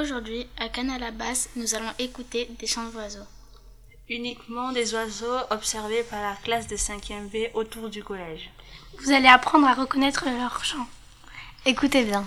Aujourd'hui, à Cannes-à-la-Basse, nous allons écouter des chants d'oiseaux. Uniquement des oiseaux observés par la classe de 5e B autour du collège. Vous allez apprendre à reconnaître leurs chants. Écoutez bien.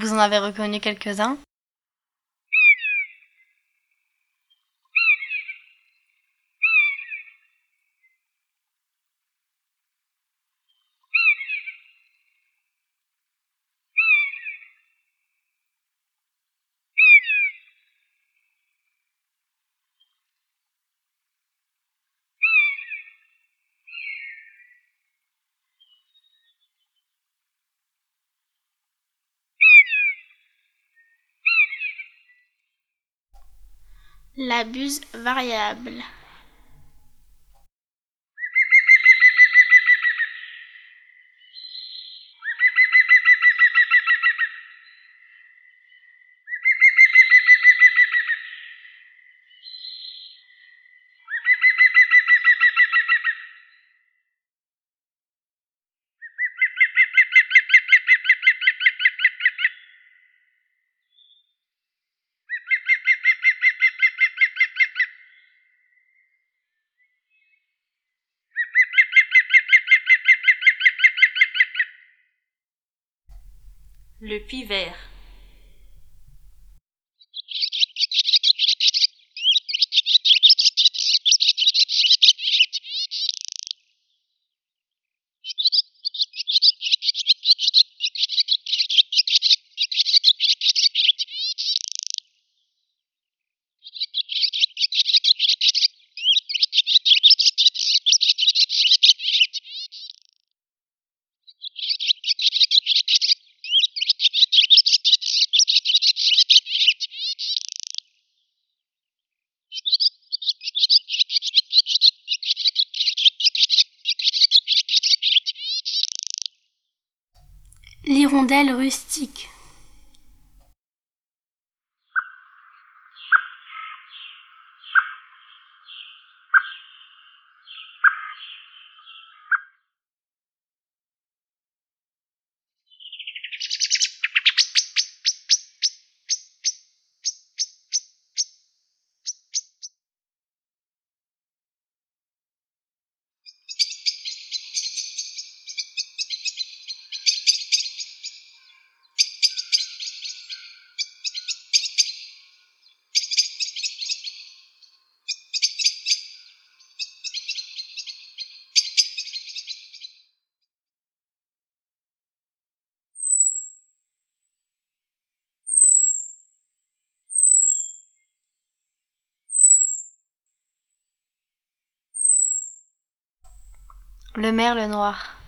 Vous en avez reconnu quelques-uns? La buse variable. Le pivert. L'hirondelle rustique. Le merle noir.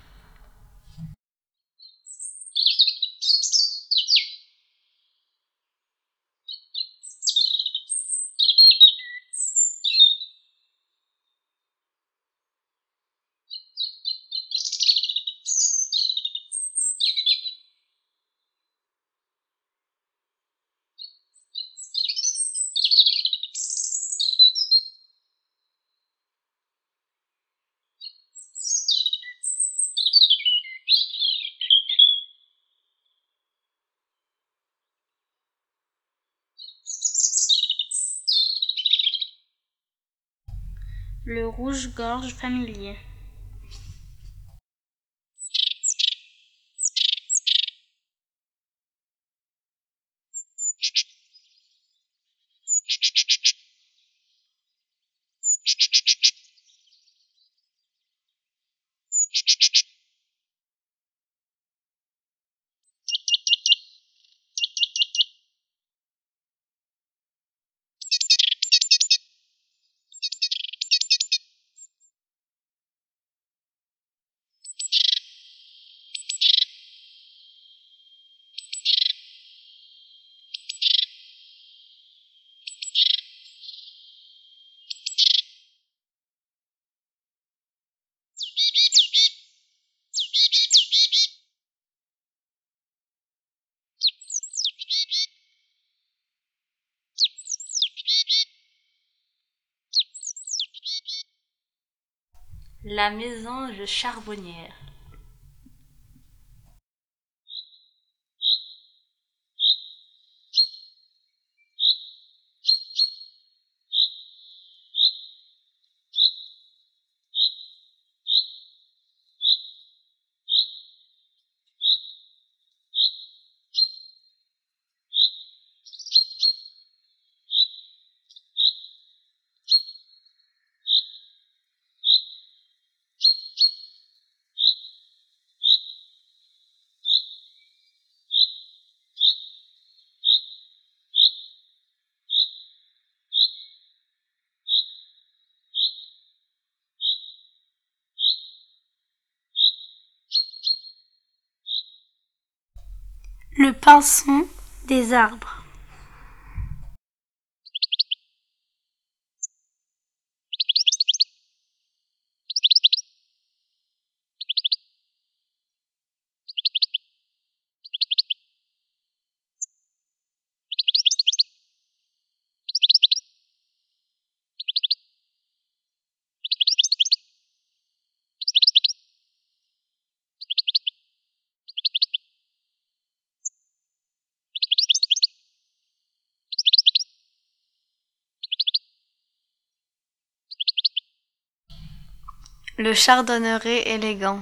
Le rouge-gorge familier. La mésange charbonnière. Le pinson des arbres. Le chardonneret élégant.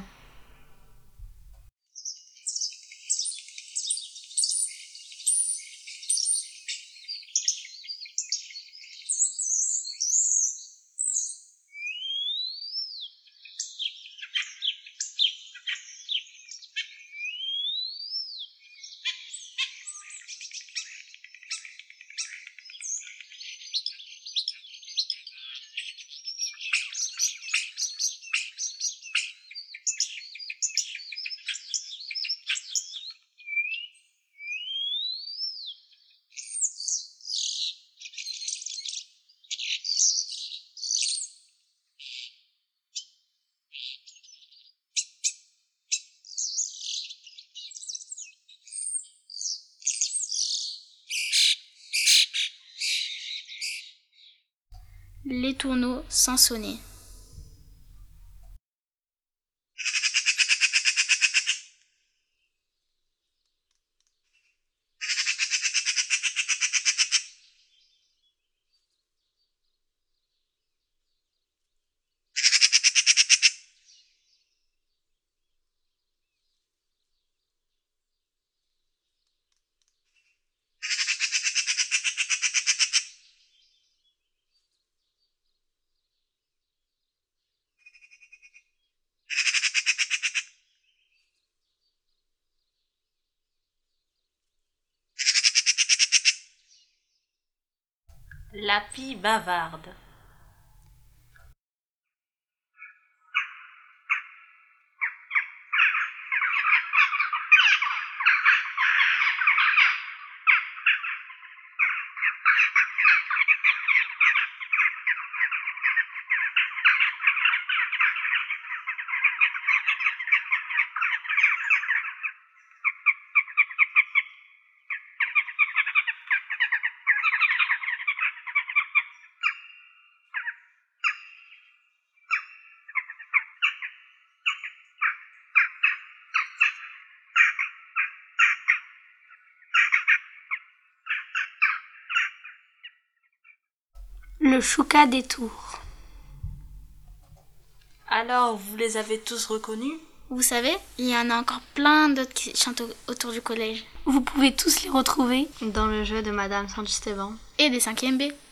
Les tourneaux sans sonner. La fille bavarde. Le chouca des tours. Alors, vous les avez tous reconnus? Vous savez, il y en a encore plein d'autres qui chantent au- autour du collège. Vous pouvez tous les retrouver Dans le jeu de Madame Saint-Esteban. Et des 5e B.